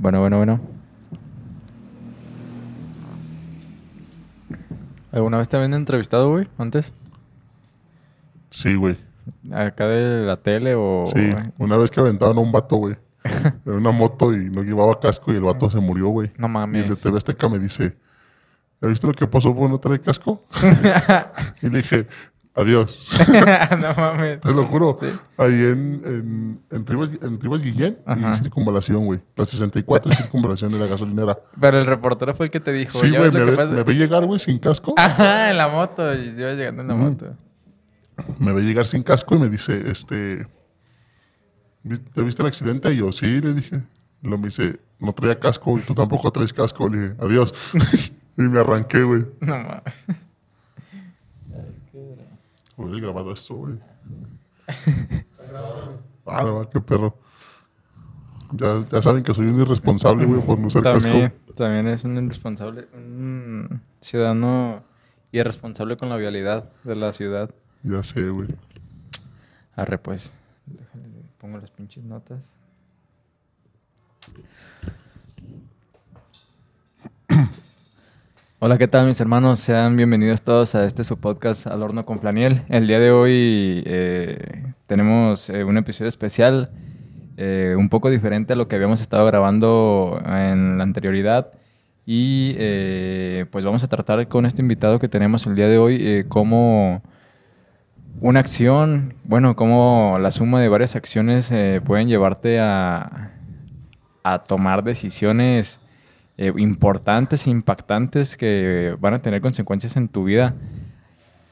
Bueno, bueno, bueno. ¿Alguna vez te habían entrevistado, güey, antes? Sí, güey. ¿Acá de la tele o...? Sí, una vez que aventaron a un vato, güey. En una moto y no llevaba casco y el vato se murió, güey. No Y el de mames. TV Azteca me dice, ¿has visto lo que pasó por no traer casco? y le dije, adiós. no mames. Te lo juro. Ahí en, en, en, Rivas, en Rivas Guillén Ajá. y circunvalación, güey. La 64 y circunvalación de la gasolinera. Pero el reportero fue el que te dijo. Sí, ¿ya güey, me, lo ve, pasa? me ve llegar, güey, sin casco. Ajá, en la moto. Yo iba llegando en la moto. Me ve llegar sin casco y me dice, este... "¿Vi- ¿Te viste el accidente? Y yo, sí, le dije. Y luego me dice, no traía casco y tú tampoco traes casco. Le dije, adiós. y me arranqué, güey. No mames. Hubiera grabado esto, güey. ah, no, qué perro. Ya, ya saben que soy un irresponsable, güey, por no usar También, casco. también es un irresponsable, un ciudadano irresponsable con la vialidad de la ciudad. Ya sé, güey. Arre, pues. Déjale, pongo las pinches notas. Hola, ¿qué tal mis hermanos? Sean bienvenidos todos a este su podcast Al Horno con Flaniel. El día de hoy eh, tenemos eh, un episodio especial, eh, un poco diferente a lo que habíamos estado grabando en la anterioridad. Y eh, pues vamos a tratar con este invitado que tenemos el día de hoy cómo una acción, bueno, cómo la suma de varias acciones pueden llevarte a, a tomar decisiones eh, importantes e impactantes que van a tener consecuencias en tu vida.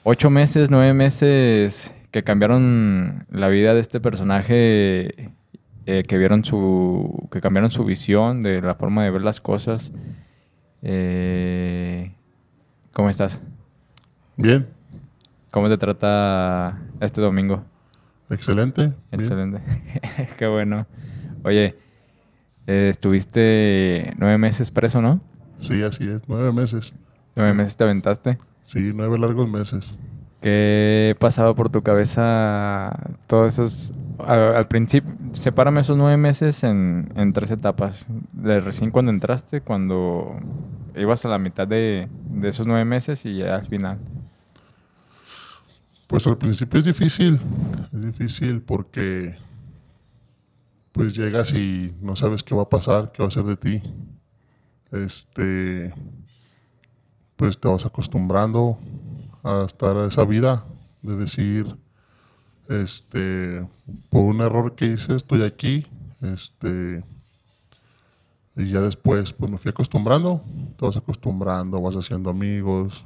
Ocho meses, nueve meses que cambiaron la vida de este personaje, eh, que vieron su, que cambiaron su visión de la forma de ver las cosas. Eh, ¿Cómo estás? Bien, ¿Cómo te trata este domingo? excelente. Excelente. Qué bueno. Oye, eh, estuviste nueve meses preso, ¿no? Sí, así es. Nueve meses. Nueve meses te aventaste. Sí, nueve largos meses. ¿Qué pasaba por tu cabeza todos esos... al principio, sepárame esos nueve meses en, en tres etapas. De recién cuando entraste, cuando ibas a la mitad de, de esos nueve meses y ya al final. Pues al principio es difícil. Es difícil porque pues llegas y no sabes qué va a pasar, qué va a ser de ti. Este pues te vas acostumbrando a estar a esa vida de decir este por un error que hice estoy aquí, este y ya después pues me fui acostumbrando, te vas acostumbrando, vas haciendo amigos,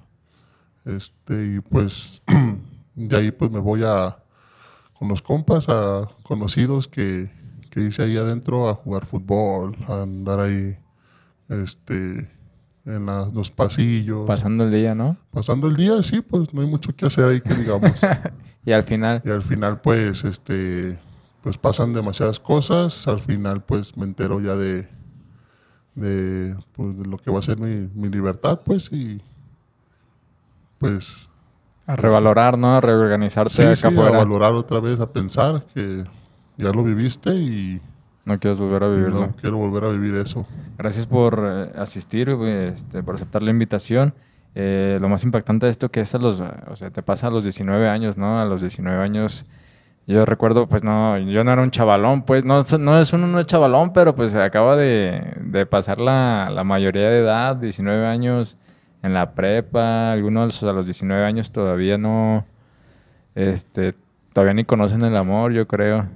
este, y pues de ahí pues me voy a con los compas, a conocidos que, que hice ahí adentro a jugar fútbol, a andar ahí este en la- los pasillos. Pasando el día, ¿no? Pasando el día, sí, pues no hay mucho que hacer ahí que digamos. Y al final, y al final pues este pues pasan demasiadas cosas, al final pues me entero ya de de, pues, de lo que va a ser mi, mi libertad, pues y pues a revalorar, ¿no? A reorganizarte Sí, acá sí, a valorar otra vez, a pensar que ya lo viviste y, No quieres volver a vivirlo. no quiero volver a vivir eso. Gracias por eh, asistir, este, por aceptar la invitación. Eh, lo más impactante de esto que es a los, o sea, te pasa a los 19 años, ¿no? A los 19 años, yo recuerdo, pues no, yo no era un chavalón, pues no, no es uno no es chavalón, pero pues acaba de, de pasar la, la mayoría de edad, 19 años en la prepa, algunos a los 19 años todavía no, este, todavía ni conocen el amor, yo creo.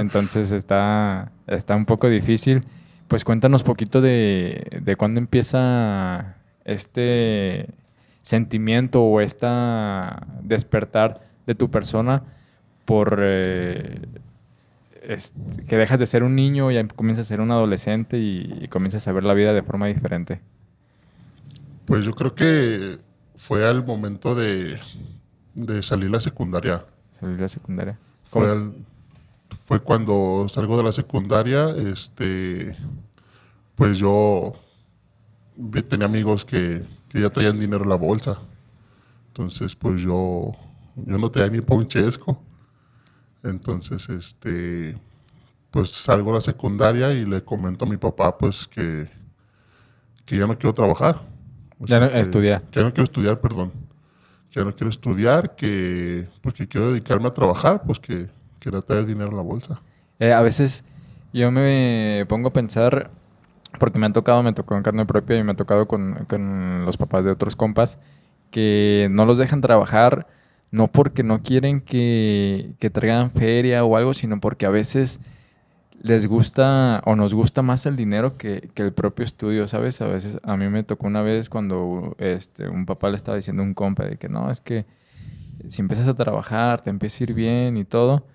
Entonces está, está un poco difícil. Pues cuéntanos poquito de, de cuándo empieza este sentimiento o esta despertar de tu persona por eh, que dejas de ser un niño y comienzas a ser un adolescente y, y comienzas a ver la vida de forma diferente. Pues yo creo que fue al momento de, de salir la secundaria. Salir la secundaria. Fue, al- fue cuando salgo de la secundaria, este, pues yo tenía amigos que, que ya traían dinero en la bolsa. Entonces, pues yo, yo no tenía ni pa' un chesco. Entonces, este, pues salgo a la secundaria y le comento a mi papá pues que, que ya no quiero trabajar. O Ya no- que- estudiar. Que ya no quiero estudiar, perdón. Que ya no quiero estudiar, que pues que quiero dedicarme a trabajar, pues que quiero traer dinero en la bolsa. Eh, a veces yo me pongo a pensar, porque me han tocado, me tocó en carne propia y me ha tocado con, con los papás de otros compas, que no los dejan trabajar, no porque no quieren que, que traigan feria o algo, sino porque a veces les gusta o nos gusta más el dinero que, que el propio estudio, ¿sabes? A veces a mí me tocó una vez cuando este, un papá le estaba diciendo a un compa de que no, es que si empiezas a trabajar, te empieza a ir bien y todo,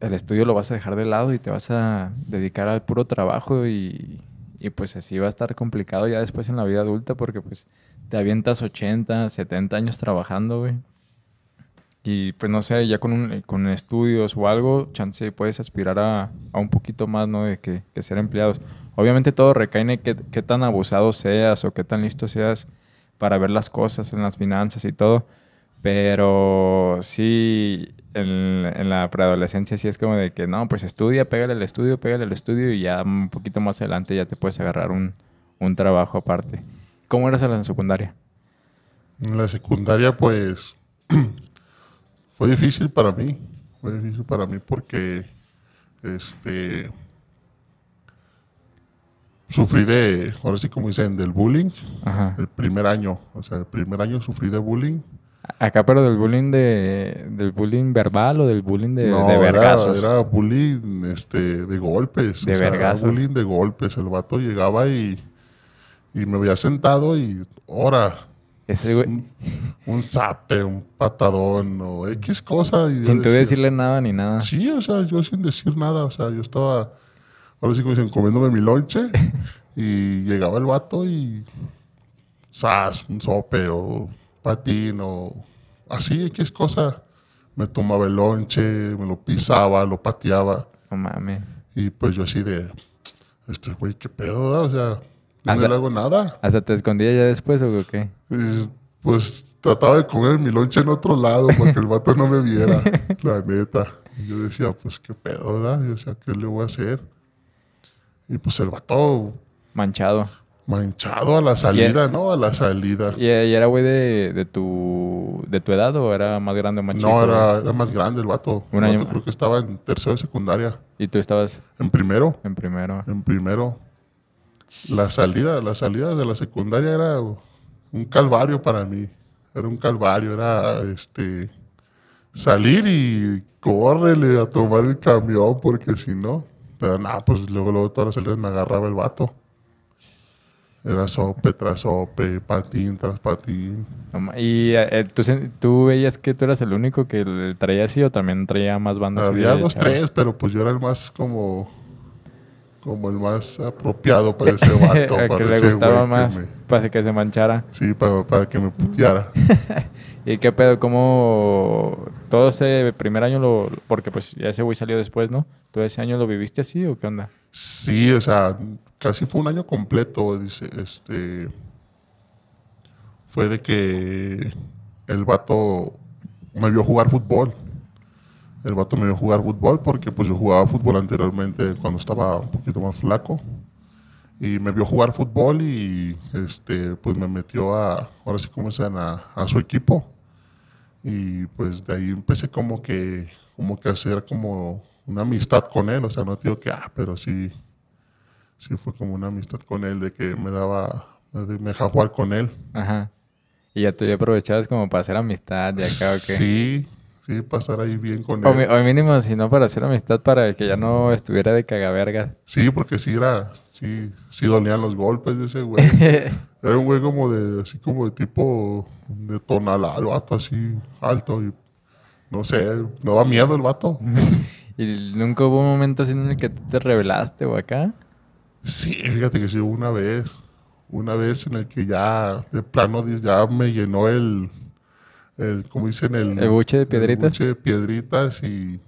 el estudio lo vas a dejar de lado y te vas a dedicar al puro trabajo y, y pues así va a estar complicado ya después en la vida adulta porque pues te avientas 80, 70 años trabajando, güey. Y pues no sé, ya con, con estudios o algo, chance puedes aspirar a, a un poquito más, ¿no? De que, ser empleados. Obviamente todo recae en qué tan abusado seas o qué tan listo seas para ver las cosas en las finanzas y todo. Pero sí, en, en la preadolescencia sí es como de que no, pues estudia, pégale el estudio, pégale el estudio y ya un poquito más adelante ya te puedes agarrar un, un trabajo aparte. ¿Cómo eras en la secundaria? En la secundaria, pues, fue difícil para mí. Fue difícil para mí porque, este, sufrí de, ahora sí como dicen, del bullying. Ajá. El primer año, o sea, el primer año sufrí de bullying. Acá, pero del bullying de, del bullying verbal o del bullying de, no, de era- vergazos. Era, bullying este, de golpes. De o sea, era vergazos. bullying de golpes. El vato llegaba y, y me había sentado y, ahora, Ese güey, un, un zape, un patadón o X cosa. y sin tú decía, decirle nada ni nada. Sí, o sea, yo sin decir nada, o sea, yo estaba, ahora sí como dicen, comiéndome mi lonche y llegaba el vato y, ¡zas! Un sope o patín o así, X cosa. Me tomaba el lonche, me lo pisaba, lo pateaba No mames. y pues yo así de, este güey, ¿qué pedo? da? O sea, yo no le hago nada. ¿Hasta te escondía ya después o qué? Y, pues trataba de comer mi lonche en otro lado para que el vato no me viera, la neta. Y yo decía, pues qué pedo, ¿verdad? Yo decía, ¿qué le voy a hacer? Y pues el vato Manchado. Manchado a la salida, ¿no? A la salida. ¿Y, y era güey de, de, tu, de tu edad o era más grande o más chico? No, era, era más grande el vato. Un el año vato creo que estaba en tercero de secundaria. Y tú estabas En primero, en primero. en primero. La salida, la salida de la secundaria era un calvario para mí. Era un calvario, era este salir y córrele a tomar el camión porque si no, pero nada, pues luego, luego todas las salidas me agarraba el vato. Era sope tras sope, patín tras patín. ¿Y eh, ¿tú, sen- tú veías que tú eras el único que traía así o también traía más bandas? Había chavos? tres, pero pues yo era el más como, como el más apropiado para ese vato. El para que le ese gustaba güey que más me- para que se manchara. sí, para, para que me puteara. ¿Y qué pedo? ¿Cómo todo ese primer año lo... Porque pues ya ese güey salió después, ¿no? ¿Todo ese año lo viviste así o qué onda? Sí, o sea, casi fue un año completo. Dice, este. Fue de que el vato me vio jugar fútbol. El vato me vio jugar fútbol porque pues yo jugaba fútbol anteriormente cuando estaba un poquito más flaco. Y me vio jugar fútbol y este pues me metió a, ahora sí como dicen, a, a su equipo. Y pues de ahí empecé como que, como que a hacer como una amistad con él. O sea, no digo que, ah, pero sí, sí fue como una amistad con él, de que me daba, me dejaba jugar con él. Ajá. Y ya tú ya aprovechabas como para hacer amistad y acá o qué. Sí, sí, pasar ahí bien con O, él. mi- o mínimo, si no para hacer amistad, para que ya no estuviera de cagaverga. Sí, porque sí era, sí, sí dolían los golpes de ese güey. Era un güey como de, así como de tipo de tonalá, el vato así alto y no sé, no daba miedo el vato. ¿Y nunca hubo un momento así en el que te revelaste o acá? Sí, fíjate que sí, hubo una vez, una vez en el que ya de plano ya me llenó el, el como dicen, el, ¿El buche de piedritas? buche de piedritas y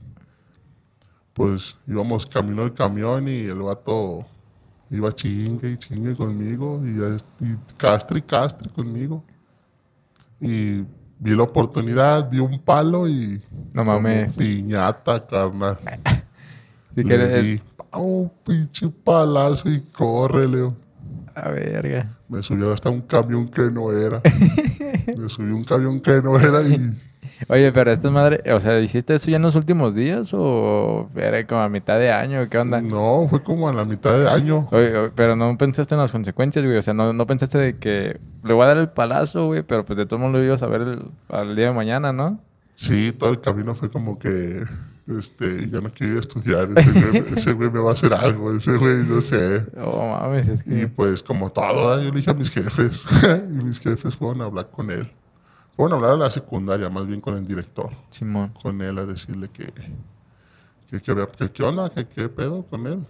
pues íbamos camino al camión y el vato iba chingue y chingue conmigo y, y castre y castre conmigo. Y vi la oportunidad, vi un palo y No mames. piñata, carnal. Sí, que Le le- di, un pinche palazo y corre, Leo. A verga. Me subió hasta un camión que no era. Me subió un camión que no era y Oye, pero esta madre, o sea, ¿hiciste eso ya en los últimos días o era como a mitad de año? ¿Qué onda? no, fue como a la mitad de año. Oye, oye, pero no pensaste en las consecuencias, güey. O sea, no, no pensaste de que le voy a dar el palazo, güey, pero pues de todo modo lo ibas a ver el- al día de mañana, ¿no? Sí, todo el camino fue como que, este, ya no quiero estudiar, ese güey, ese güey me va a hacer algo, ese güey, no sé. Oh, mames, es Y pues como todo, ¿eh? yo le dije a mis jefes, y mis jefes fueron a hablar con él. Fueron a hablar a la secundaria, más bien con el director, Simón. con él a decirle que, que, que, que qué onda, que qué pedo con él.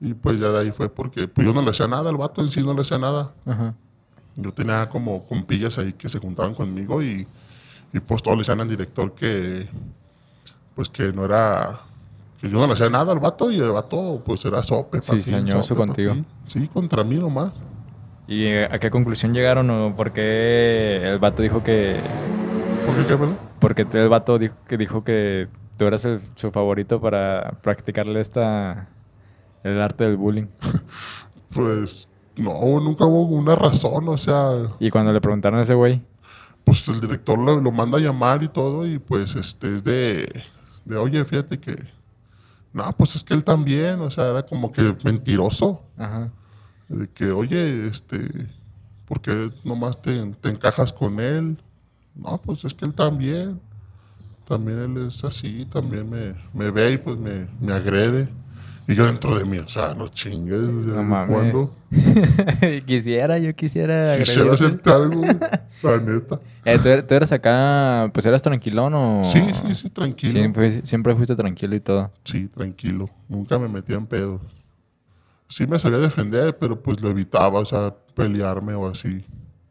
Y pues ya de ahí fue porque pues yo no le hacía nada, el vato en sí no le hacía nada. Ajá. Yo tenía como compillas ahí que se juntaban conmigo y, y pues todos le decían al director que pues que no era que yo no le hacía nada al vato y el vato pues era sope. Sí, pa' contigo. Sí, contra mí nomás. ¿Y eh, a qué conclusión llegaron o por qué el vato dijo que... ¿Por qué qué, perdón? Porque el vato dijo que, dijo que tú eras el- su favorito para practicarle esta... El arte del bullying. Pues no, nunca hubo una razón, o sea, Y cuando le preguntaron a ese güey, pues el director lo, lo manda a llamar y todo y pues este es de, de oye, fíjate que no, pues es que él también, o sea, era como que mentiroso. ajá, De que, oye, este, ¿por qué nomás te, te encajas con él? No, pues es que él también. También él es así, también me, me ve y pues me, me agrede. Y yo dentro de mí, o sea, no chingues, No quisiera, yo quisiera Quisiera agredirte. hacerte algo, la neta. Eh, ¿tú, er- tú eras acá, pues eras tranquilón o...? Sí, sí, sí, tranquilo. Siempre, siempre fuiste tranquilo y todo. Sí, tranquilo. Nunca me metía en pedos. Sí me sabía defender, pero pues lo evitaba, o sea, pelearme o así.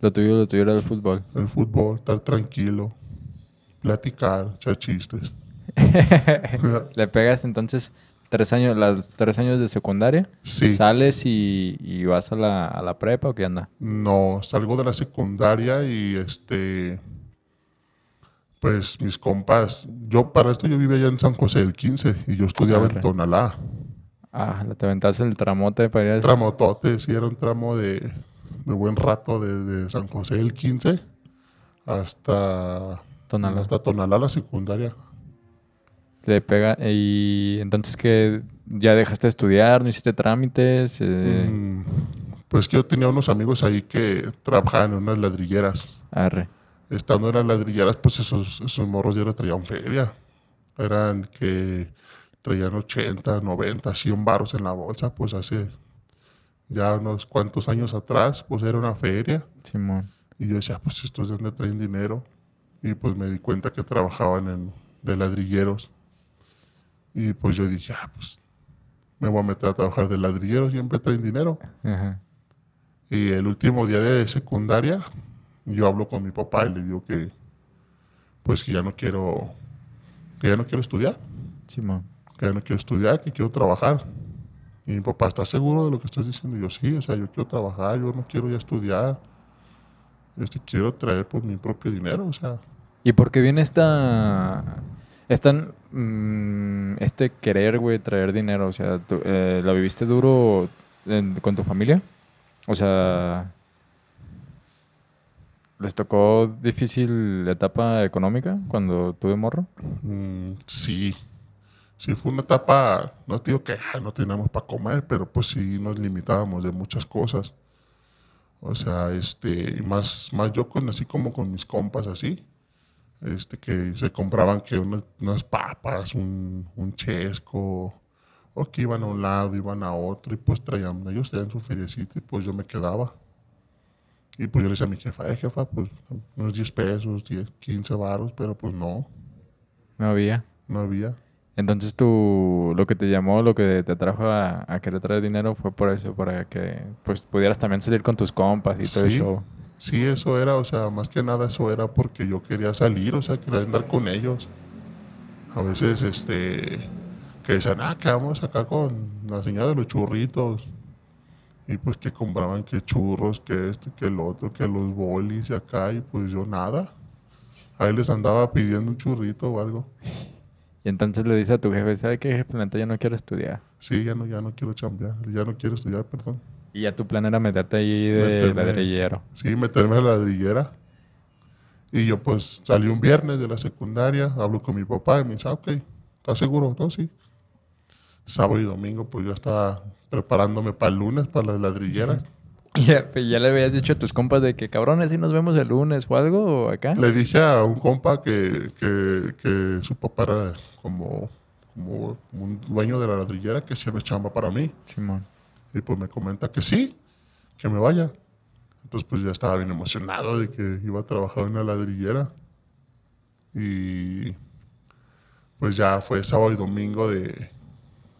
Lo tuyo, lo tuyo era el fútbol. El fútbol, estar tranquilo, platicar, echar chistes. Le pegas entonces tres años, las tres años de secundaria. Sí. Sales y, y vas a la, a la prepa o qué anda. No, salgo de la secundaria y este, pues mis compas, yo para esto yo vivía allá en San José del 15 y yo estudiaba Arre. en Tonalá. Ah, te aventaste el tramote para ir a... Tramotote, sí, era un tramo de, de buen rato desde San José del 15 hasta Tonalá. hasta Tonalá la secundaria. Le pega y entonces que ya dejaste de estudiar, no hiciste trámites. eh, Mm, pues que yo tenía unos amigos ahí que trabajaban en unas ladrilleras. Arre. estando en las ladrilleras, pues esos, esos morros ya no traían feria. Eran que traían 80, 90, 100 baros en la bolsa, pues hace ya unos cuantos años atrás, pues era una feria. Simón. Y yo decía, pues estos de dónde traen dinero. Y pues me di cuenta que trabajaban en, de ladrilleros. Y pues yo dije, ah, pues me voy a meter a trabajar de ladrilleros, siempre traen dinero. Ajá. Y el último día de secundaria, yo hablo con mi papá y le digo que, pues que ya no quiero, que ya no quiero estudiar, Simón. que ya no quiero estudiar, que quiero trabajar. Y mi papá, ¿estás seguro de lo que estás diciendo? Y yo, sí, o sea, yo quiero trabajar, yo no quiero ya estudiar. Este, quiero traer pues mi propio dinero, o sea, ¿Y por qué viene esta... esta mm, este querer, güey, traer dinero? O sea, tú, eh, ¿la viviste duro en- con tu familia? O sea... ¿Les tocó difícil etapa económica cuando tuve morro? Mm, sí, sí fue una etapa, no te digo que no teníamos para comer, pero pues sí nos limitábamos de muchas cosas. O sea, este, más, más yo con así como con mis compas así, este, que se compraban que unas, unas papas, un, un chesco, o que iban a un lado, iban a otro, y pues traían, ellos traían su feriecito y pues yo me quedaba. Y pues yo le decía a mi jefa, eh, jefa, pues unos 10 pesos, 10, 15 varos, pero pues no. No había. No había. Entonces tú, lo que te llamó, lo que te atrajo a, a querer traer dinero fue por eso, para que pues pudieras también salir con tus compas y todo Sí. eso. Sí, eso era, o sea, más que nada eso era porque yo quería salir, o sea, quería andar con ellos. A veces, este, que decían, ah, que vamos acá con la señora de los churritos. Y pues que compraban que churros, que esto, que el otro, que los bolis y acá, y pues yo nada. Ahí les andaba pidiendo un churrito o algo. Y entonces le dice a tu jefe, ¿sabe qué, jefe? La ya no quiero estudiar. Sí, ya no, ya no quiero chambear, ya no quiero estudiar, perdón. Y ya tu plan era meterte ahí de Meterme- ladrillero. Sí, meterme a la ladrillera. Y yo pues salí un viernes de la secundaria, hablo con mi papá y me dice, ah, ok, ¿estás seguro? No, sí. Sábado y domingo pues yo estaba preparándome para el lunes, para las ladrilleras. Y ya, pues, ya le habías dicho a tus compas de que, cabrones, si nos vemos el lunes o algo, o acá. Le dije a un compa que, que, que su papá era como, como, como un dueño de la ladrillera que siempre chamba para mí. Simón. Y pues me comenta que sí, que me vaya. Entonces pues ya estaba bien emocionado de que iba a trabajar en la ladrillera. Y pues ya fue sábado y domingo de,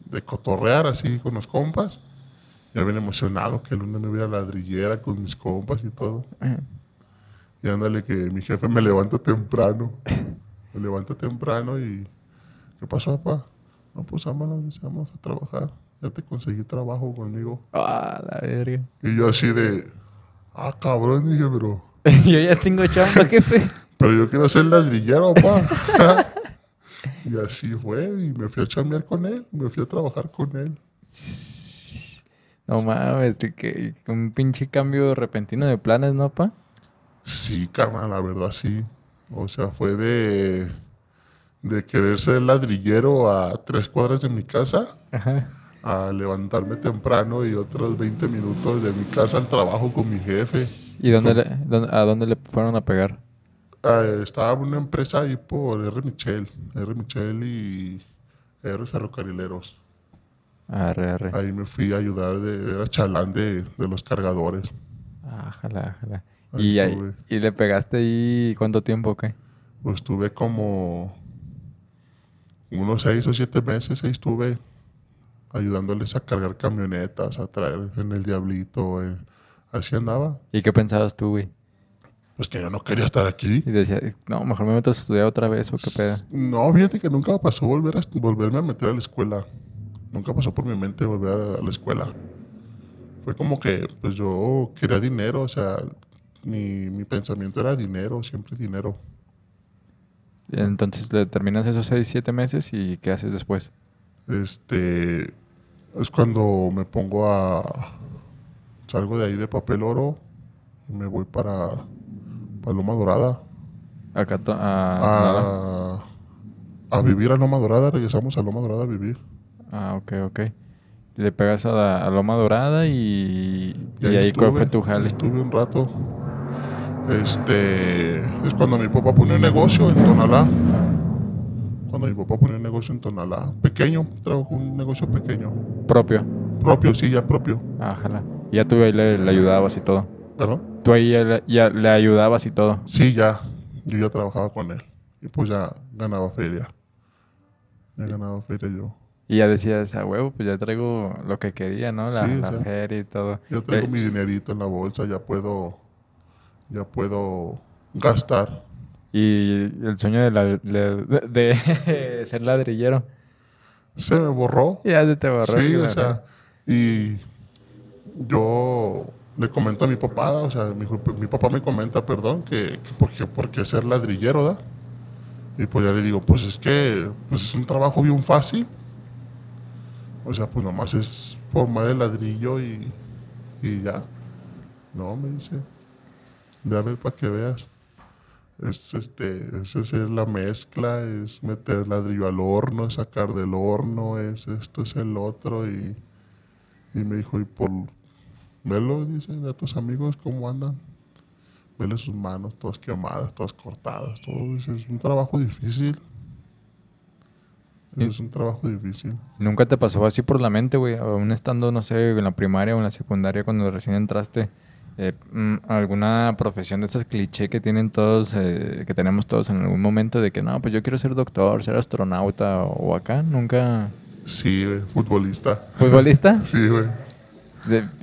de cotorrear así con los compas. Ya bien emocionado que el lunes me voy a la ladrillera con mis compas y todo. Y ándale que mi jefe me levanta temprano. Me levanta temprano y... ¿Qué pasó, papá? No, pues vámonos, vamos a trabajar. Ya te conseguí trabajo conmigo. Ah, la verga. Y yo así de... Ah, cabrón, dije, pero... Yo ya tengo chamba, jefe. Pero yo quiero ser ladrillero, papá. y así fue. Y me fui a chambear con él. Me fui a trabajar con él. No mames, que un pinche cambio repentino de planes, ¿no, pa? Sí, carnal, la verdad sí. O sea, fue de... De querer ser ladrillero a tres cuadras de mi casa. Ajá. A levantarme temprano y otros 20 minutos de mi casa al trabajo con mi jefe. ¿Y dónde le- dónde- a dónde le fueron a pegar? Ah, estaba una empresa ahí por R. Michel, R. Michel y R. Ferrocarrileros. Arre, arre. Ahí me fui a ayudar, de, era chalán de, de los cargadores. Ájala, ájala. Ahí ¿Y, ahí-. ¿Y le pegaste ahí cuánto tiempo qué? Pues estuve como unos seis o siete meses, ahí estuve ayudándoles a cargar camionetas, a traer en el Diablito. eh, Así andaba. ¿Y qué pensabas tú, güey? Pues que yo no quería estar aquí. Y decías, no, mejor me meto a estudiar otra vez o qué pedo. No, fíjate que nunca pasó volver a, volverme a meter a la escuela. Nunca pasó por mi mente volver a, la escuela. Fue como que, pues yo quería dinero, o sea, mi, mi pensamiento era dinero, siempre dinero. Entonces le terminas esos seis, siete meses y ¿qué haces después? Este, es cuando me pongo a, salgo de ahí de papel oro y me voy para, para Loma Dorada. Acá a. A, a vivir a Loma Dorada, regresamos a Loma Dorada a vivir. Ah, ok, ok. Le pegas a, la- a Loma Dorada y, y, ahí cuál fue tu jale. Estuve un rato. Este es cuando mi papá pone un negocio en Tonalá. Cuando mi papá pone un negocio en Tonalá. Pequeño, trabajó un negocio pequeño. Propio. Propio, sí, ya propio. Ájala. Y ya tú ahí le, le ayudabas y todo. ¿Perdón? Tú ahí ya le, ya le ayudabas y todo. Sí, ya. Yo ya trabajaba con él. Y pues ya ganaba feria. Ya ganaba feria yo. Y ya decías, a huevo, pues ya traigo lo que quería, ¿no? La, Sí, o la sea, feria y todo. Ya traigo Eh, mi dinerito en la bolsa, ya puedo. Ya puedo gastar. Y el sueño de, la- le- de, de ser ladrillero. Se me borró. Ya se te borró. Sí, o sea, y yo le comento a mi papá, o sea, mi, mi papá me comenta, perdón, que, que por, qué, por qué ser ladrillero, ¿da? Y pues ya le digo, pues es que pues es un trabajo bien fácil. O sea, pues nomás es formar el ladrillo y, y ya. No, me dice, ver para que veas. Es, este, es hacer la mezcla, es meter ladrillo al horno, es sacar del horno, es esto, es el otro. Y, y me dijo, y por velo, dice, a tus amigos cómo andan. Vele sus manos todas quemadas, todas cortadas, todo. Dice, es un trabajo difícil. Es un trabajo difícil. ¿Nunca te pasó así por la mente, güey? Aún estando, no sé, en la primaria o en la secundaria cuando recién entraste, eh, mm, alguna profesión de esas cliché que tienen todos, eh, que tenemos todos en algún momento de que no, pues yo quiero ser doctor, ser astronauta o, acá, nunca. Sí, güey, futbolista. ¿Futbolista? Sí, güey.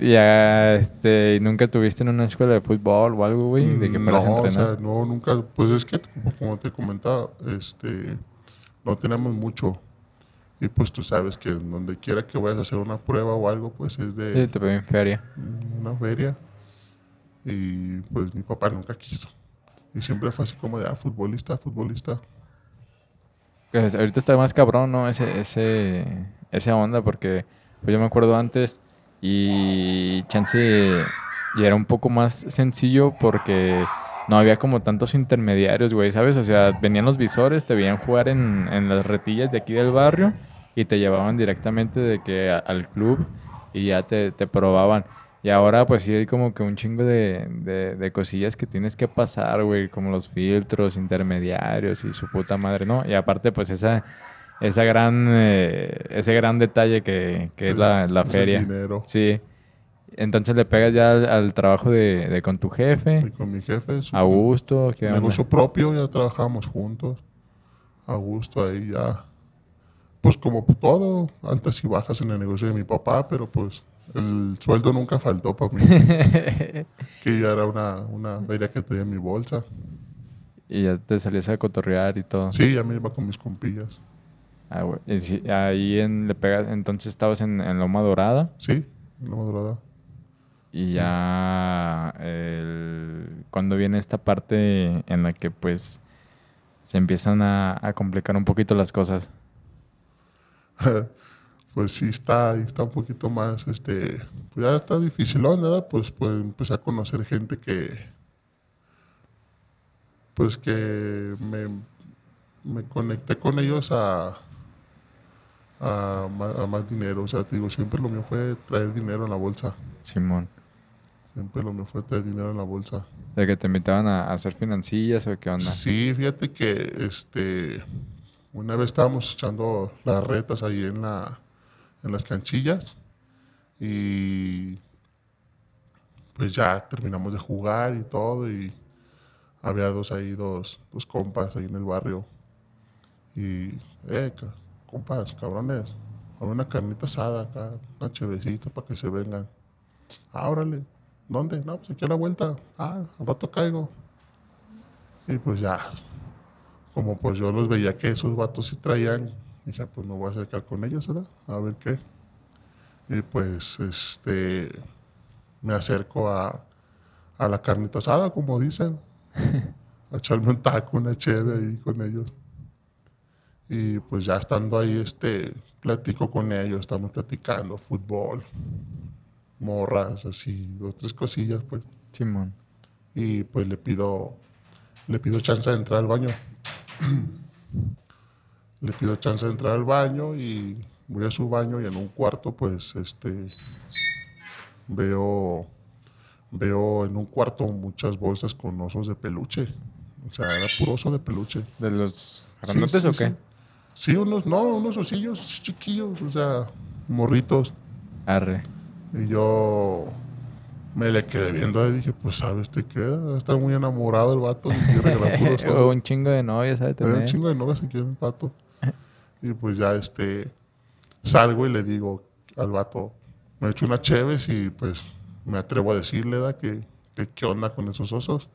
Ya, este, ¿y nunca tuviste en una escuela de fútbol o algo, güey? De que fueras a no, o entrenar. sea, no, nunca. Pues es que, como, como te comentaba, este, no tenemos mucho. Y pues tú sabes que donde quiera que vayas a hacer una prueba o algo, pues es de Sí, te en feria. una feria. Y pues mi papá nunca quiso. Y siempre fue así como de, ah, futbolista, futbolista. Ahorita está más cabrón, ¿no? Ese, ese, esa onda, porque pues yo me acuerdo antes y chance y era un poco más sencillo porque no había como tantos intermediarios, güey, ¿sabes? O sea, venían los visores, te veían jugar en, en las retillas de aquí del barrio y te llevaban directamente de que al club y ya te, te probaban. Y ahora pues sí hay como que un chingo de, de, de cosillas que tienes que pasar, güey, como los filtros intermediarios y su puta madre, ¿no? Y aparte pues esa, esa gran, eh, ese gran detalle que, que es la, la Es el feria. dinero. Sí. Entonces le pegas ya al, al trabajo de, de con tu Y jefe, con mi jefe, a gusto, ¿qué onda? negocio propio, ya trabajamos juntos. A gusto ahí ya. Pues como todo, altas y bajas en el negocio de mi papá, pero pues el sueldo nunca faltó para mí. que ya era una, una feria que tenía en mi bolsa. y ya te salías a cotorrear y todo. Sí, ya me iba con mis compillas. Ah, güey. Y sí, ahí en, le pegas, entonces estabas en, en Loma Dorada Sí, en la madrugada. y ya el- cuando viene esta parte en la que pues se empiezan a, a complicar un poquito las cosas. pues sí está, está un poquito más, este, pues ya está difícil, ¿verdad? Pues, pues empecé a conocer gente que, pues que me, me conecté con ellos a, a, más dinero, o sea, te digo, siempre lo mío fue traer dinero en la bolsa, Simón. siempre lo mío fue traer dinero en la bolsa. De que te invitaban a, a hacer financillas o qué onda. Sí, fíjate que este una vez estábamos echando las retas ahí en la en las canchillas y pues ya terminamos de jugar y todo y había dos ahí dos, dos compas ahí en el barrio y eh compas cabrones había una carnita asada acá una chevecita para que se vengan ah órale ¿dónde? no pues aquí a la vuelta ah al rato caigo y pues ya, como pues yo los veía que esos vatos sí traían, dije, pues me voy a acercar con ellos, ¿verdad? A ver qué. Y pues, este, me acerco a, a la carnita asada, como dicen, a echarme un taco, una cheve ahí con ellos. Y pues ya estando ahí, este, platico con ellos, estamos platicando fútbol, morras, así, dos, tres cosillas, pues Simón. y pues le pido le pido chance de entrar al baño. Le pido chance de entrar al baño y voy a su baño y en un cuarto pues este veo veo en un cuarto muchas bolsas con osos de peluche. O sea, era puro oso de peluche. ¿De los grandotes sí, o qué? sí. Sí, unos, no, unos osillos chiquillos, o sea, morritos. Arre. Y yo me le quedé viendo y dije, pues sabes, te queda, está muy enamorado el vato. Y un chingo de novias, ¿sabes? Hay un chingo de novias aquí en el pato. Y pues ya este salgo y le digo al vato, me echo una cheves y pues me atrevo a decirle da que, que qué onda con esos osos.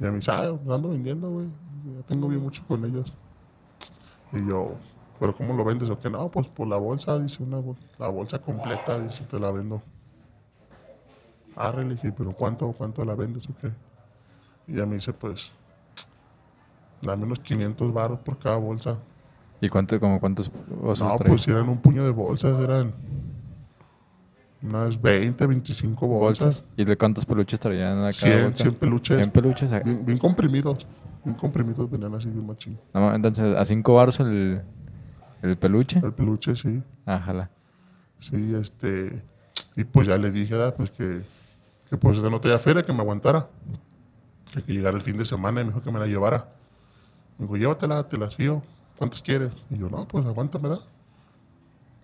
Y a mí dice, ah, ando vendiendo, güey. Ya tengo bien mucho con ellos. Y yo, ¿pero cómo lo vendes? O que no, pues por la bolsa, dice una bol- la bolsa completa, dice, te la vendo. Arre, le ¿pero cuánto, cuánto la vendes o qué? Y ella me dice, pues, dame unos 500 baros por cada bolsa. ¿Y cuánto, como cuántos osos no, pues eran un puño de bolsas, eran unas 20, 25 bolsas. bolsas. ¿Y de cuántos peluches traían a cada 100, bolsa? 100 peluches. 100 peluches. Bien, bien comprimidos, bien comprimidos, venían así bien machín. No, entonces, a 5 baros el, el peluche. El peluche, sí, Ajala. sí, este... Y pues ya le dije, ah, pues que, que pues no tenía feria, que me aguantara. Que, que llegara el fin de semana y me dijo que me la llevara. Me dijo, llévatela, te las fío. ¿Cuántas quieres? Y yo, no, pues aguántame, da.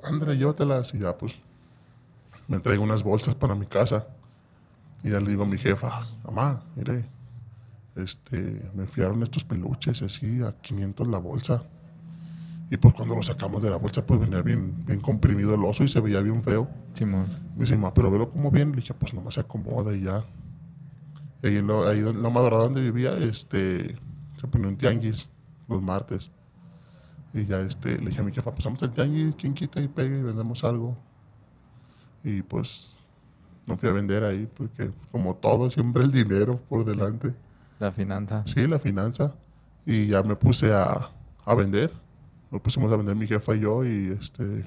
Ándale, llévatelas. Y ya, pues, me traigo unas bolsas para mi casa. Y ya le digo a mi jefa, mamá, mire, este, me fiaron estos peluches así a 500 la bolsa. Y pues cuando lo sacamos de la bolsa, pues venía bien, bien comprimido el oso y se veía bien feo. Simón. Me dice, mamá, pero velo como bien. Le dije, pues nomás se acomoda y ya. Y ahí en, lo, ahí en Loma Dorada donde vivía, este, se ponía un tianguis los martes. Y ya este, le dije a mi jefa, pues vamos al tianguis, quien quita y pega y vendemos algo. Y pues no fui a vender ahí porque como todo, siempre el dinero por delante. La finanza. Sí, la finanza. Y ya me puse a, a vender. Nos pusimos a vender mi jefa y yo y este,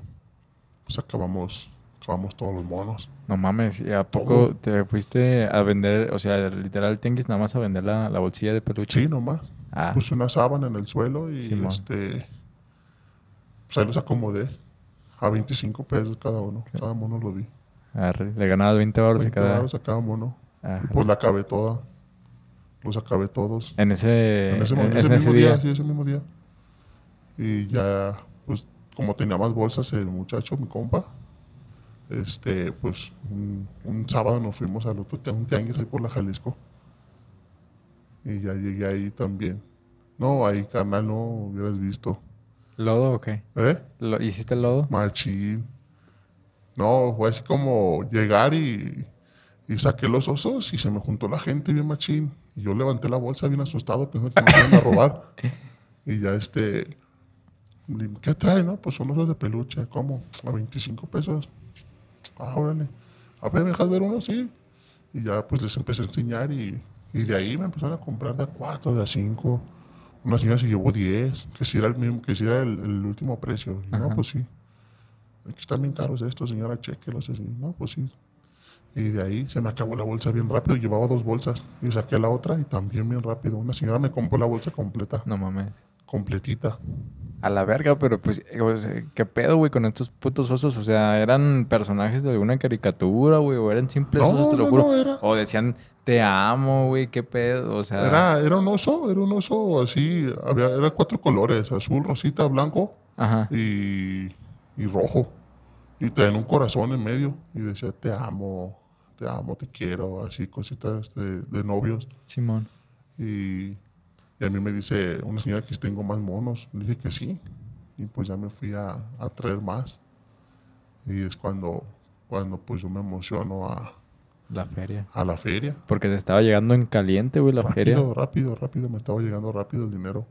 pues acabamos, acabamos todos los monos. No mames, ¿y a poco Todo. te fuiste a vender, o sea, literal tianguis nada más a vender la, la bolsilla de peluche? Sí, nomás. Ah, Puse una sábana en el suelo y Simón. este, pues ahí los acomodé. A 25 pesos cada uno. Cada mono lo di. arre, le ganabas 20 baros a 20 cada... varos a cada mono. Ajá. Y pues la acabé toda. Los acabé todos. En ese, en ese, en- ese en ese mismo día, día. sí, ese mismo día. Y ya, pues, como tenía más bolsas el muchacho, mi compa, este, pues, un, un sábado nos fuimos al otro un tianguis ahí por la Jalisco. Y ya llegué ahí también. No, ahí, carnal, no hubieras visto. ¿Lodo o qué? ¿Eh? ¿Lo, ¿Hiciste el lodo? Machín. No, fue así como llegar y, y saqué los osos y se me juntó la gente bien machín. Y yo levanté la bolsa bien asustado pensando que me iban a robar. y ya este... ¿Qué trae, no? Pues son osos de peluche. ¿Cómo? A 25 pesos. Ah, órale. A ver, ¿me dejas ver uno? Sí. Y ya pues les empecé a enseñar y, y de ahí me empezaron a comprar de a cuatro, de a cinco. Una señora se llevó 10, que si era el mismo, que si era el, el último precio. Y no, pues sí. Aquí están bien caros estos, señora, chequelos así. No, pues sí. Y de ahí se me acabó la bolsa bien rápido. Llevaba dos bolsas. Y saqué la otra y también bien rápido. Una señora me compró la bolsa completa. No mames. Completita. A la verga, pero pues, ¿qué pedo, güey, con estos putos osos? O sea, ¿eran personajes de alguna caricatura, güey? ¿O eran simples No, osos, te lo no, juro? no, era- O decían, te amo, güey, ¿qué pedo? O sea... Era, era un oso, era un oso así. Había, era cuatro colores: azul, rosita, blanco Ajá. y, y rojo. Y tenía un corazón en medio. Y decía, te amo, te amo, te quiero. Así, cositas de, de novios. Simón. Y, y a mí me dice una señora que si tengo más monos. Le dije que sí. Y pues ya me fui a, a traer más. Y es cuando, cuando pues yo me emociono a, La feria. a la feria. Porque te estaba llegando en caliente, güey, la feria. Rápido, rápido, rápido. Me estaba llegando rápido el dinero.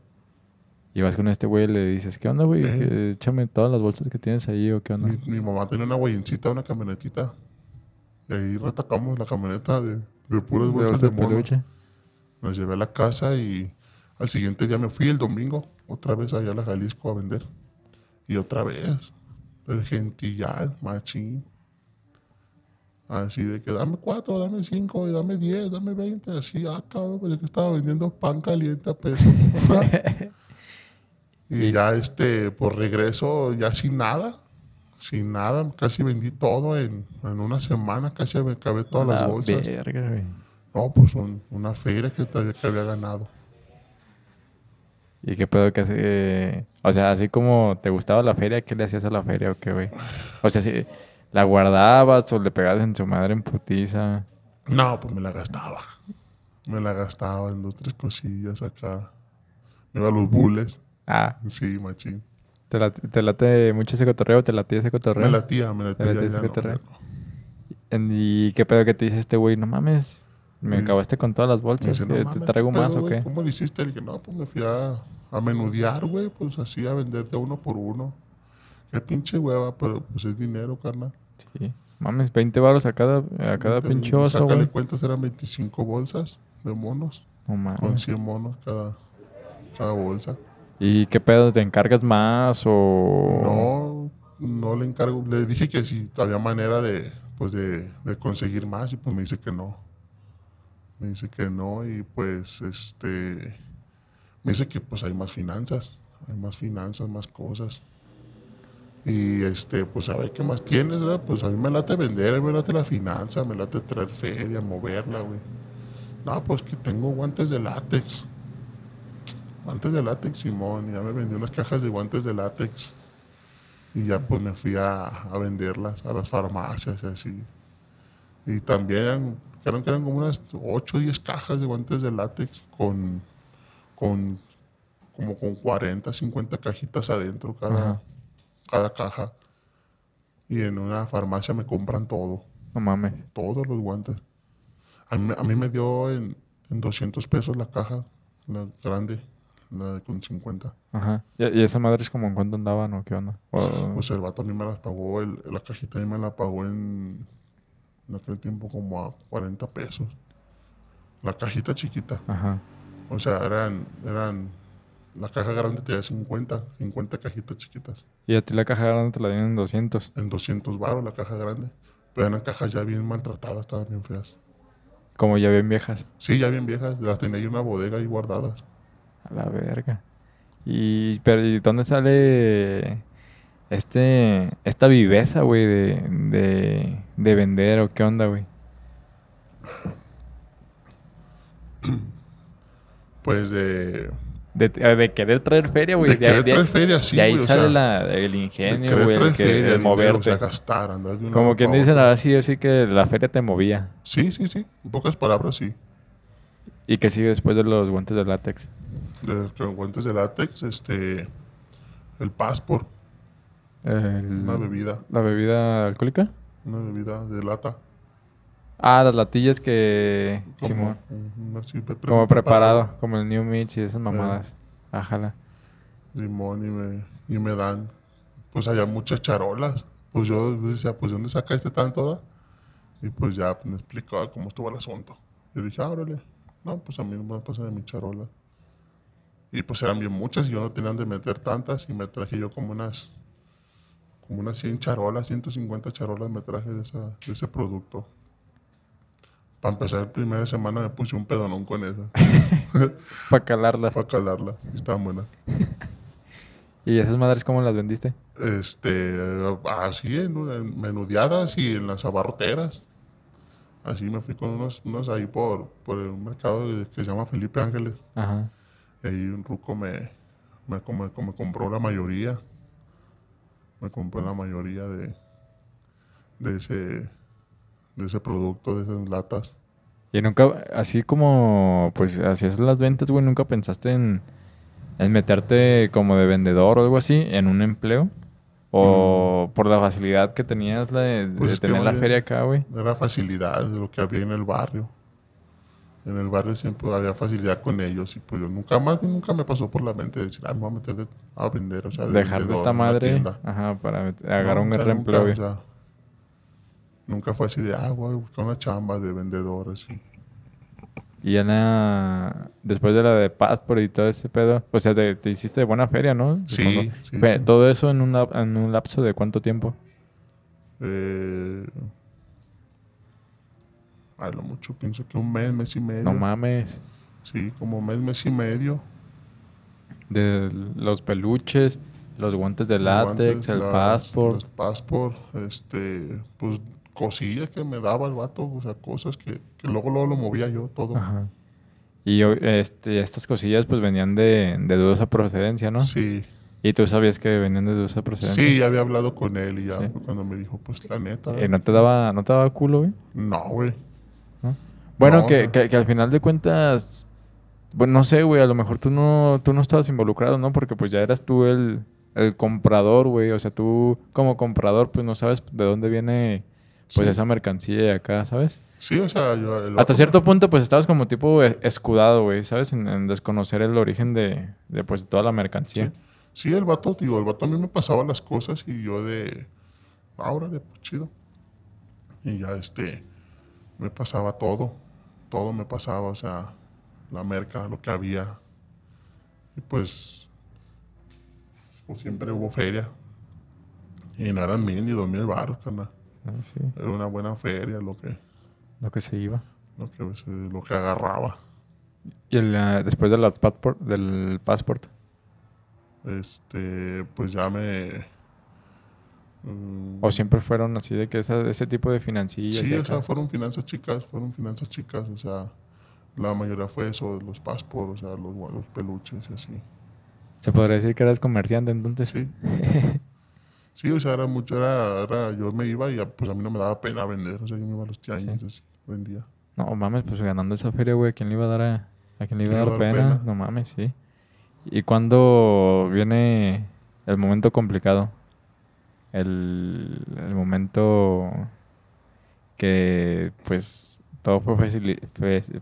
Y vas con este güey y le dices, ¿qué onda, güey? Eh. Échame todas las bolsas que tienes ahí o qué onda. Mi, mi mamá tenía una guayincita, una camionetita. Y ahí retacamos la camioneta de, de puras De bolsas bolsa de de mono. peluche. Nos llevé a la casa y al siguiente día me fui el domingo, otra vez allá a la Jalisco a vender. Y otra vez, el gentillal, machín. Así de que dame cuatro, dame cinco, y dame diez, dame veinte, así, ah, cabrón, pues que estaba vendiendo pan caliente a peso. y ya este, por regreso, ya sin nada, sin nada, casi vendí todo en, en una semana, casi me acabé todas las La bolsas. verga. No, pues un- una feria que, que había ganado. ¿Y qué pedo que hace? O sea, así como te gustaba la feria, ¿qué le hacías a la feria o qué, güey? O sea, si la guardabas o le pegabas en su madre en putiza. No, pues me la gastaba. Me la gastaba en dos, tres cosillas acá. Me iba a los bules. Ah, Sí, machín. ¿te late, te late mucho ese cotorreo? ¿Te latía ese cotorreo? Me latía, me latía. Te Ya, latía ese ya cotorreo. ya no. En- ¿Y qué pedo que te dice este güey? No mames, me acabaste con todas las bolsas. dice, no ¿Te mames, traigo ¿qué más o qué? ¿Cómo le hiciste? Le dije, no, pues me fui a, a menudear, güey. Pues así, a vender de uno por uno. Qué pinche hueva, pero pues es dinero, carnal. Sí. Mames, 20 baros a cada, a cada pinche oso, güey. cuentas, eran 25 bolsas de monos. No Con mames. 100 monos cada, cada bolsa. ¿Y qué pedo? ¿Te encargas más o...? No, no le encargo. Le dije que si había manera de, pues de, de conseguir más y pues me dice que no. Me dice que no y pues este me dice que pues hay más finanzas, hay más finanzas, más cosas. Y este, pues a ver qué más tienes, ¿verdad? Pues a mí me late vender, me late la finanza, me late traer feria, moverla, güey. No, pues que tengo guantes de látex. Guantes de látex, Simón, ya me vendió unas cajas de guantes de látex. Y ya pues me fui a, a venderlas a las farmacias y así. Y también, creo que eran como unas 8 o 10 cajas de guantes de látex con, con como con 40, 50 cajitas adentro cada, Ajá. cada caja. Y en una farmacia me compran todo, No mames. todos los guantes. A mí, a mí me dio en, en 200 pesos la caja, la grande, la de con 50. Ajá. ¿Y, y esa madre es como en cuánto andaban o qué onda? O- Pues el vato a mí me las pagó, el- la cajita a mí me la pagó en, en aquel tiempo como a 40 pesos. La cajita chiquita. Ajá. O sea, eran, eran La caja grande te da 50, 50 cajitas chiquitas. Y a ti la caja grande te la dieron en 200. En 200 baros la caja grande. Pero eran cajas ya bien maltratadas, estaban bien feas. Como ya bien viejas. Sí, ya bien viejas. Las tenía ahí en una bodega ahí guardadas. A la verga. Y, pero, ¿y dónde sale este, esta viveza, güey, de, de, de vender o qué onda, güey? Pues de... De, de querer traer feria, güey. De querer traer feria, sí, De ahí o sale sea, la, el ingenio, güey, el, feria, el dinero, moverte. O sea, gastar, andar de un Como quien para dice, otro. así yo sí que la feria te movía. Sí, sí, sí. En pocas palabras, sí. ¿Y qué sigue después de los guantes de látex? De, con guantes de látex, este... El passport, El- una bebida. ¿La bebida alcohólica? Una bebida de lata. Ah, las latillas que... Como, pre- Como preparado, como el New Mix y esas mamadas. Ájala. limón y me, y me dan, pues había muchas charolas. Pues yo decía, pues ¿de dónde sacaste tanto? da?" Y pues ya me explicaba cómo estuvo el asunto. Y dije, ah, órale, no, pues a mí no me pasan de mi charola. Y pues eran bien muchas y yo no tenía de meter tantas y me traje yo como unas, como unas 100 charolas, 150 charolas me traje de, esa, de ese producto. Para empezar, la primera semana me puse un pedonón con esa, Para calarlas. para calarla. y Estaban buenas. ¿Y esas madres cómo las vendiste? este, así en, en menudeadas y en las abarroteras. Así me fui con unos, unos ahí por, por un mercado que se llama Felipe Ángeles. Ajá. Y ahí un ruco me, me, como- me compró la mayoría. Me compró la mayoría de, de, ese, de ese producto, de esas latas. Y nunca, así como pues hacías las ventas, güey, nunca pensaste en, en meterte como de vendedor o algo así en un empleo. O por la facilidad que tenías la de, de. Pues tener la feria acá, güey. Era facilidad de lo que había en el barrio. En el barrio siempre había facilidad con ellos y pues yo nunca más, nunca me pasó por la mente decir, ah, me voy a meter a vender, o sea, de Dejar de esta en madre, tienda". ajá, para agarrar No, un sea, reempleo, nunca, güey. o sea, nunca fue así de, ah, voy a buscar una chamba de vendedor, así. Y ya la, después de la de Passport y todo ese pedo, o sea, te, te hiciste de buena feria, ¿no? Sí, sí. Todo eso en un, en un lapso de cuánto tiempo? Eh, a lo mucho pienso que un mes, mes y medio. No mames. Sí, como mes, mes y medio. De los peluches, los guantes de Los látex, guantes, el las- Passport. Los passport, este, pues cosillas que me daba el vato, o sea, cosas que, que luego, luego lo movía yo todo. Ajá. Y este, estas cosillas pues venían de, de dudosa procedencia, ¿no? Sí, Y tú sabías que venían de dudosa procedencia. sí, ya había hablado con él y ya Sí. cuando me dijo, pues la neta. Eh, ¿no, te daba, ¿No te daba culo, güey? No, güey. ¿No? Bueno, No, que, que, que al final de cuentas, bueno, no sé, güey, a lo mejor tú no, tú no estabas involucrado, ¿no? Porque pues ya eras tú el, el comprador, güey. O sea, tú como comprador pues no sabes de dónde viene pues Sí. esa mercancía de acá, ¿sabes? Sí, o sea, yo... Hasta cierto punto pues estabas como tipo e- escudado, güey, ¿sabes? En, en desconocer el origen de, de pues toda la mercancía. Sí, el vato, digo, el vato a mí me pasaba las cosas y yo de... Ahora de pues chido. Y ya este... Me pasaba todo. Todo me pasaba, o sea... La merca, lo que había. Y pues... Pues siempre hubo feria. Y no eran mil ni dos mil baros, carnal. Ah, sí, Era una buena feria lo que, lo que se iba. lo que, lo que agarraba. Y el, ah, después de las passport, del passport. Este, pues ya me... mm, O siempre fueron así de que esa, ese tipo de financillas. Sí, o sea, fueron finanzas chicas, fueron finanzas chicas, o sea, la mayoría fue eso, los paspor, o sea, los, los peluches y así. Se podría decir que eras comerciante entonces. Sí. Sí, o sea, era mucho, era, era- yo me iba y pues a mí no me daba pena vender, o sea, yo me iba a los tianguis, Sí. así, vendía. No mames, pues ganando esa feria, güey, ¿a quién le iba a dar a, a quién le iba a dar pena? pena? No mames, sí. ¿Y cuándo viene el momento complicado? El, momento que, pues, todo fue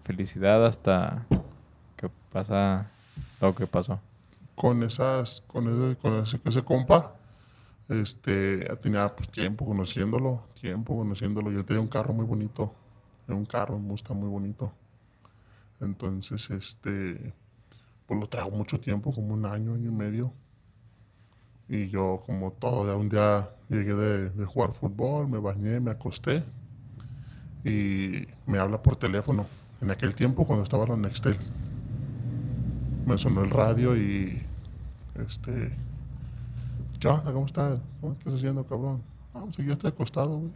felicidad hasta que pasa lo que pasó. Con esas, con ese, con ese, ese compa, este, tenía pues tiempo conociéndolo, tiempo conociéndolo, yo tenía un carro muy bonito, un carro, un Mustang muy bonito. Entonces, este, pues lo traigo mucho tiempo, como un año, año y medio. Y yo, como todo, ya un día llegué de, de jugar fútbol, me bañé, me acosté y me habla por teléfono. En aquel tiempo, cuando estaba en la Nextel, me sonó el radio y este. ¿Qué onda? ¿Cómo estás? ¿Cómo estás haciendo, cabrón? Ah, pues yo estoy acostado, güey.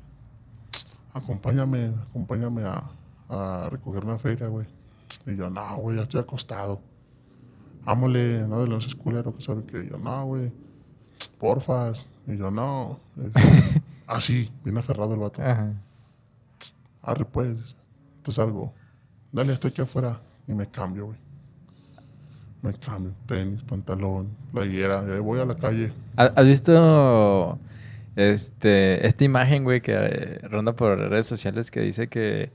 Acompáñame, acompáñame a, a recoger una feria, güey. Y yo, no, güey, ya estoy acostado. Ámole, no de los culero, que sabe que yo, no, güey. Porfas. Y yo, no. Es- ah, sí, bien aferrado el vato. Ajá. Arre, pues. Te salgo. Dale, estoy aquí afuera. Y me cambio, güey. Me cambio. Tenis, pantalón, playera. Y ahí voy a la calle. ¿Ha- ¿Has visto este, esta imagen, güey, que eh, ronda por redes sociales que dice que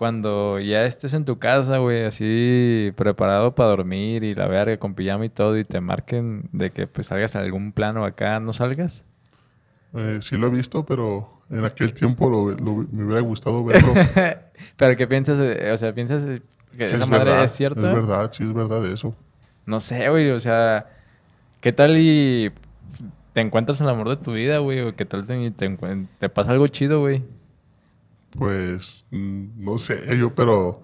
cuando ya estés en tu casa, güey, así preparado para dormir y la verga con pijama y todo y te marquen de que pues salgas a algún plano acá, ¿no salgas? Eh, sí lo he visto, pero en aquel tiempo lo- lo- me hubiera gustado verlo. Pero ¿qué piensas? o sea, ¿piensas que esa es madre verdad, es cierta? Es verdad, sí es verdad eso. No sé, güey, o sea, ¿qué tal y te encuentras el amor de tu vida, güey? ¿O qué tal te, te, te pasa algo chido, güey? Pues, no sé yo, pero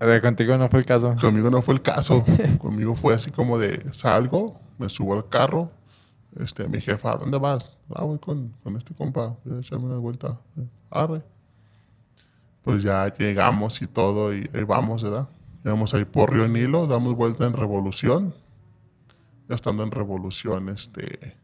A ver, contigo no fue el caso. conmigo no fue el caso. conmigo fue así como de salgo, me subo al carro. Este, mi jefa, ¿a dónde vas? Ah, voy con, con este compa, voy a echarme una vuelta. Arre. Pues ya llegamos y todo, y ahí vamos, ¿verdad? Llegamos ahí por Río Nilo, damos vuelta en Revolución. Ya estando en Revolución, este,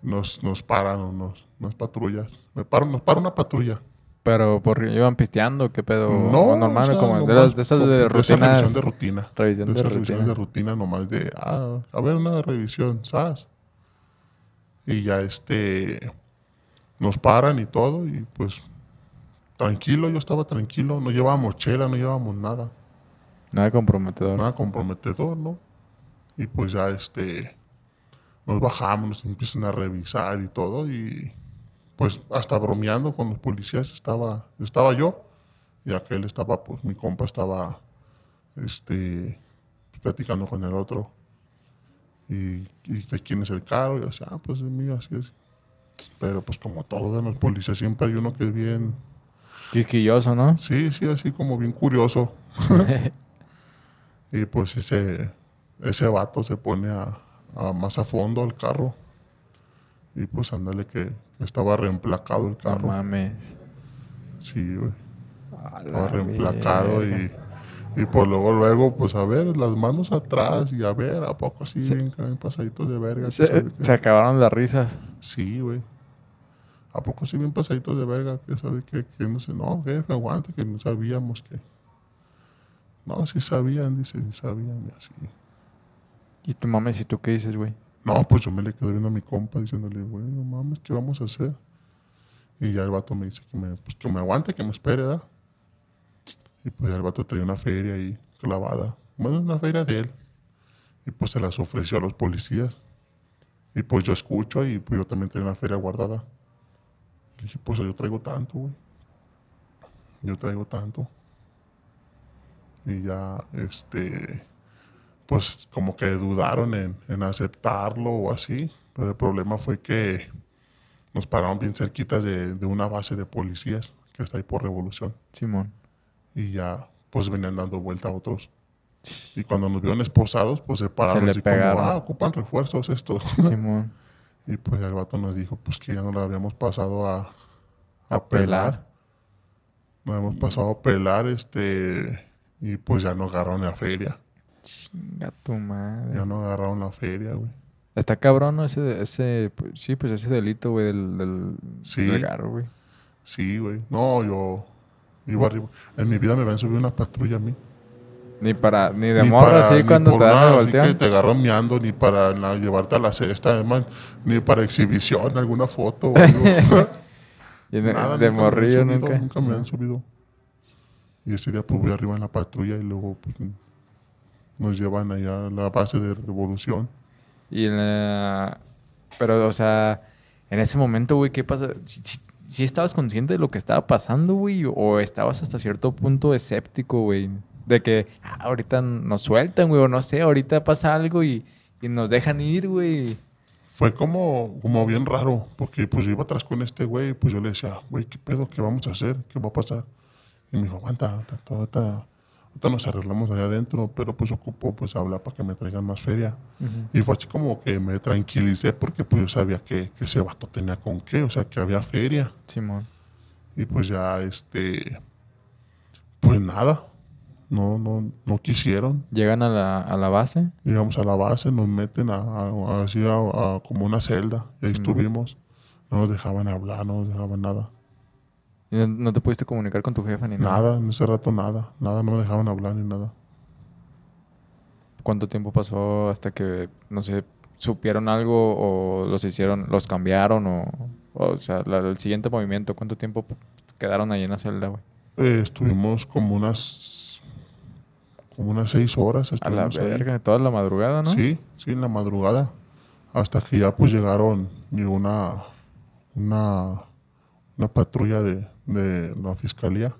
nos, nos paran unos, unas patrullas. Me paran, nos para una patrulla. Pero por iban pisteando, ¿qué pedo? No, normal, o sea, como de, las- de esas de esa rutinas. revisión de rutina. revisión de de esas revisiones de rutina. rutina nomás de, ah, a ver una revisión, ¿sabes? Y ya este, nos paran y todo y pues tranquilo, yo estaba tranquilo, no llevábamos chela, no llevábamos nada, Nada comprometedor. nada comprometedor, ¿no? Y pues ya este, nos bajamos, nos empiezan a revisar y todo y pues hasta bromeando con los policías estaba, estaba yo y aquel estaba, pues mi compa estaba, este, platicando con el otro. Y, y de quién es el carro, y yo decía, ah, pues es mío, así es. Pero pues como todos los policías, siempre hay uno que es bien, Quisquilloso, ¿no? sí, sí, así como bien curioso. Y pues ese, ese vato se pone a, a más a fondo al carro. Y pues ándale que estaba reemplacado el no carro. mames. sí, güey. Estaba reemplacado y, y pues luego, luego, pues a ver, las manos atrás y a ver, ¿a poco así Se- bien, pasaditos de verga? que Se, sabe qué? se acabaron las risas. Sí, güey. ¿A poco sí bien pasaditos de verga? Que sabe que, que no sé, no, jefe, aguante, que no sabíamos que... No, sí sabían, dice, sí sabían, y así. Y tu mames, ¿y tú qué dices, güey? No, pues yo me le quedé viendo a mi compa diciéndole, güey, no mames, ¿qué vamos a hacer? Y ya el vato me dice que me, pues, que me aguante, que me espere, ¿verdad? Y pues ya el vato traía una feria ahí clavada. Bueno, una feria de él. Y pues se las ofreció a los policías. Y pues yo escucho y pues yo también tenía una feria guardada. Y dije, pues yo traigo tanto, güey. Yo traigo tanto. Y ya, este, pues como que dudaron en, en aceptarlo o así. Pero el problema fue que nos pararon bien cerquitas de, de una base de policías que está ahí por Revolución. Simón. Y ya, pues venían dando vuelta a otros. Y cuando nos vieron esposados, pues se pararon le así como, ah, ocupan refuerzos esto. Simón. y pues el vato nos dijo, pues que ya no la habíamos pasado a, a, A pelar. Nos habíamos pasado a pelar, este, y pues ya nos agarraron la feria. Chinga tu madre. Ya nos agarraron la feria, güey. Está cabrón, ¿no? Ese, ese, pues, sí, pues ese delito, güey, del, del, Sí. del güey. Sí, güey. No, yo iba arriba. En mi vida me habían subido una patrulla a mí. Ni para, ni de Ni morro para- así ni cuando te dan el que te agarran meando, ni para llevarte a la cesta, además, ni para exhibición, alguna foto o algo. Y de, Nada, de nunca me habían morrillo subido, nunca. Nunca me habían subido. Y ese día pues voy arriba en la patrulla y luego pues nos llevan allá a la base de revolución. Y la... Pero, o sea, en ese momento, güey, ¿qué pasa? ¿Si, estabas consciente de lo que estaba pasando, güey? ¿O estabas hasta cierto punto escéptico, güey? De que ah, ahorita nos sueltan, güey, o no sé, ahorita pasa algo y, y nos dejan ir, güey. Fue como, como bien raro, porque pues yo iba atrás con este güey, pues yo le decía, güey, ¿qué pedo? ¿Qué vamos a hacer? ¿Qué va a pasar? Y me dijo, aguanta, aguanta, ahorita, ahorita nos arreglamos allá adentro, pero pues ocupo pues hablar para que me traigan más feria. Y fue así como que me tranquilicé porque pues yo sabía que, que ese vato tenía con qué, o sea, que había feria. Simón. Y pues ya, este, pues nada, no, no, no quisieron. Llegan a la, a la base. Llegamos a la base, nos meten a, a- así a, a como una celda. Y ahí estuvimos. No nos dejaban hablar, no nos dejaban nada. No, no te pudiste comunicar con tu jefa ni nada. Nada, en ese rato nada. Nada, no me dejaban hablar ni nada. ¿Cuánto tiempo pasó hasta que, no sé, supieron algo o los hicieron, los cambiaron o, o sea, la- el siguiente movimiento? ¿Cuánto tiempo quedaron ahí en la celda, güey? Eh, estuvimos como unas como unas seis horas. A la ahí. verga, toda la madrugada, ¿no? Sí, sí, en la madrugada. Hasta que ya pues llegaron, llegó una, una, una patrulla de, de la fiscalía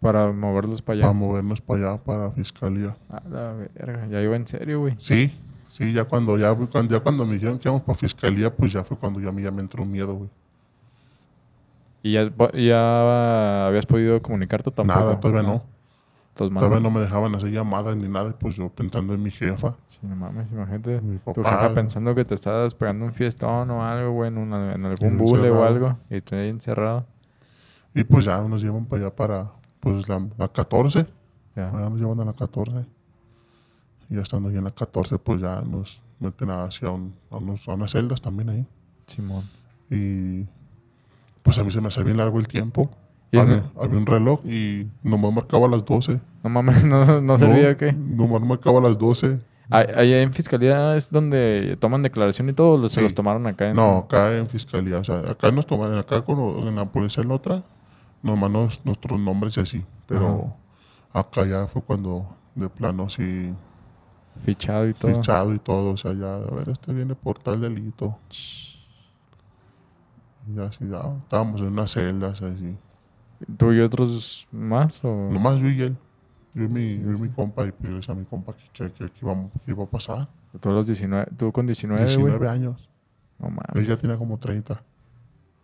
Para moverlos para allá. para movernos para allá, para la fiscalía. A la verga, ya iba en serio, güey. Sí, sí, ya cuando, ya, cuando, ya cuando me dijeron que íbamos para fiscalía, pues ya fue cuando ya, me- ya me entró miedo, güey. ¿Y ya, ya habías podido comunicarte o tampoco? Nada, todavía no. Entonces, Todavía no me dejaban hacer llamadas ni nada, y pues yo pensando en mi jefa. Sí, no mames, imagínate. Mi Tu papá. jefa pensando que te estabas pegando un fiestón o algo, güey, en, una- en algún bule o algo. Y tú ahí encerrado. Y pues ya nos llevan para allá para, pues la, la 14. Ya. Allá nos llevan a la 14. Y ya estando ahí en la 14, pues ya nos meten hacia un, a, unos- a unas celdas también ahí. Simón. Y pues a mí se me hace bien largo el tiempo. ¿Y Había, no- había un reloj y nomás marcaba las 12. No mames, no, no servía o qué. Nomás marcaba las 12. Ahí- Allá en fiscalía es donde toman declaración y todo, se Sí. los tomaron acá en. No, acá en fiscalía. O sea, acá nos toman, acá con, en la policía en la otra, nomás nos- nuestros nombres y así. Pero acá ya fue cuando de plano sí Fichado y todo. fichado y todo. O sea, ya, a ver, este viene por tal delito. Y así, ya, estábamos en unas celdas así. ¿Tú y otros más? O... Nomás yo y él. Yo y mi, yo y mi compa, y pues a mi compa que, que, que- iba, que iba a pasar. Tú, a los 19, tú con 19, 19 güey. años. No mames. Él ya tenía como 30.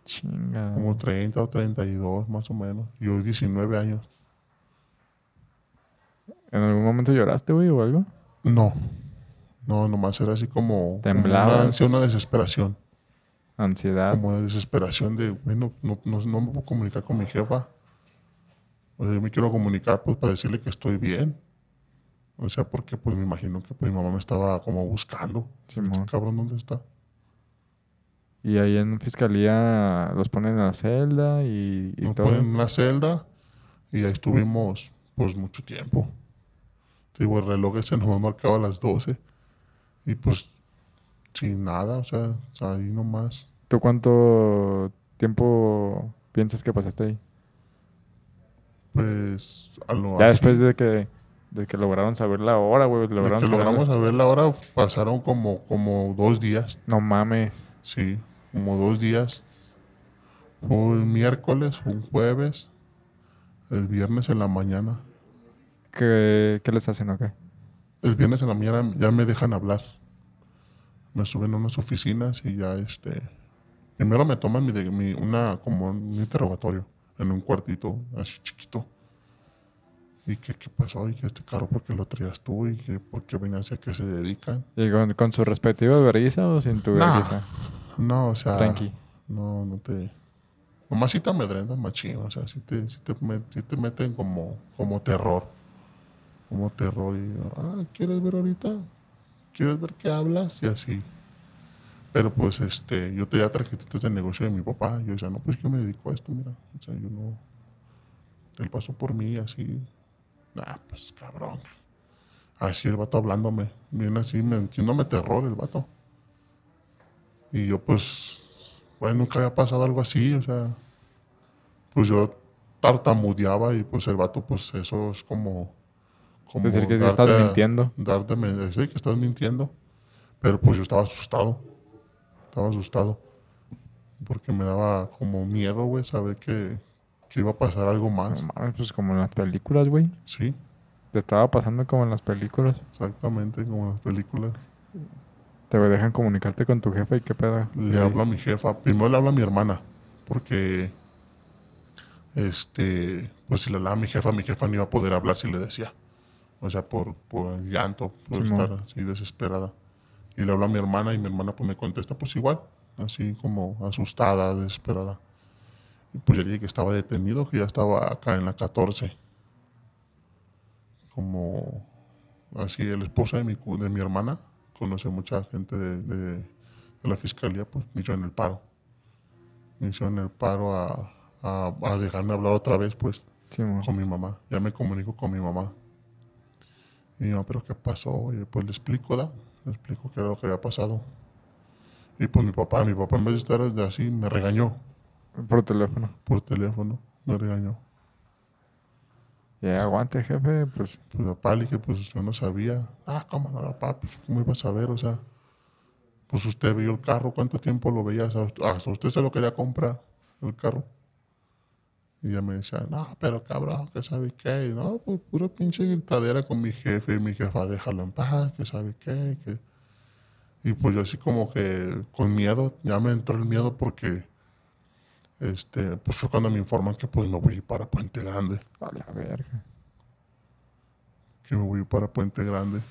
Chinga. Como 30 o 32 más o menos. Yo 19 años. ¿En algún momento lloraste, güey, o algo? No. No, nomás era así como... Temblabas. Una, ansia, una desesperación. Ansiedad. Como de desesperación de, bueno, no, no, no me puedo comunicar con mi jefa. O sea, yo me quiero comunicar pues para decirle que estoy bien. O sea, porque pues me imagino que pues mi mamá me estaba como buscando. Simón. Cabrón, ¿dónde está? Y ahí en fiscalía los ponen en la celda y, y Nos todo. ponen en una celda y ahí estuvimos pues mucho tiempo. Te digo, el reloj ese nomás marcaba las 12 y pues sin nada, o sea, ahí nomás. ¿Tú cuánto tiempo piensas que pasaste ahí? Pues a lo Ya así, después de que, de que lograron saber la hora, güey. de Lograron que saber la- logramos saber la hora, pasaron como, como dos días, No mames. sí, como dos días. Un miércoles, un jueves, el viernes en la mañana. ¿Qué, qué les hacen o qué? El viernes en la mañana ya me dejan hablar. Me suben a unas oficinas y ya este. Primero me toman mi, mi- una como un interrogatorio en un cuartito así chiquito. ¿Y qué, qué pasó? ¿Y que este carro por qué lo traías tú? ¿Y que por qué venías a qué se dedican? ¿Y con, con su respectiva vergüenza o sin tu Nah. vergüenza? No, o sea. Tranqui. No, no te. Nomás sí te amedrentan machín, o sea, sí te, sí te, met- sí te meten como, como terror. Como terror y, ah, ¿quieres ver ahorita? ¿Quieres ver qué hablas? Y así. Pero pues, este, yo tenía tarjetitas de negocio de mi papá. Yo decía, no, pues yo me dedico a esto, mira. O sea, yo no. Él pasó por mí así. Ah, pues cabrón. Así el vato hablándome. Bien así, metiéndome terror el vato. Y yo pues, bueno, nunca había pasado algo así, o sea, pues yo tartamudeaba y pues el vato, pues eso es como... como Decir que sí estás darte- mintiendo. Darte, decir que estás mintiendo, pero pues yo estaba asustado, estaba asustado, porque me daba como miedo, güey, saber que, que iba a pasar algo más. No mames, pues como en las películas, güey. Sí, Te estaba pasando como en las películas. exactamente, como en las películas. Te dejan comunicarte con tu jefe y qué pedo. Le Sí. hablo a mi jefa, primero le hablo a mi hermana, porque, este, pues si le hablaba a mi jefa, mi jefa no iba a poder hablar si le decía. O sea, por, por el llanto, por estar así desesperada. Y le hablo a mi hermana y mi hermana pues me contesta pues igual, así como asustada, desesperada. Y pues ya dije que estaba detenido, que ya estaba acá en la 14. Como así el esposo de mi, de mi hermana conoce mucha gente de, de- de la fiscalía, pues me hizo en el paro. Me hizo en el paro a, a, a dejarme hablar otra vez, pues, Sí, con mi mamá. Ya me comunico con mi mamá. Y mamá, ¿pero qué pasó? Y pues le explico, ¿da? Le explico qué era lo que había pasado. Y pues mi papá, mi papá en vez de estar así, me regañó Por teléfono. por teléfono. Me regañó. Ya, aguante, jefe. Pues Pues papá le dije, pues yo no sabía. Ah, ¿cómo no, papá? Pues ¿cómo iba a saber? O sea, pues usted vio el carro, ¿cuánto tiempo lo veía? O sea, hasta usted se lo quería comprar, el carro. Y ella me decía, no, pero cabrón, que sabe qué. Y no, pues pura pinche gritadera con mi jefe. Y mi jefa, déjalo en paz, que sabe qué. Que... Y pues yo así como que con miedo, ya me entró el miedo porque, este, pues fue cuando me informan que pues me voy a ir para Puente Grande. a la verga. que me voy para Puente Grande.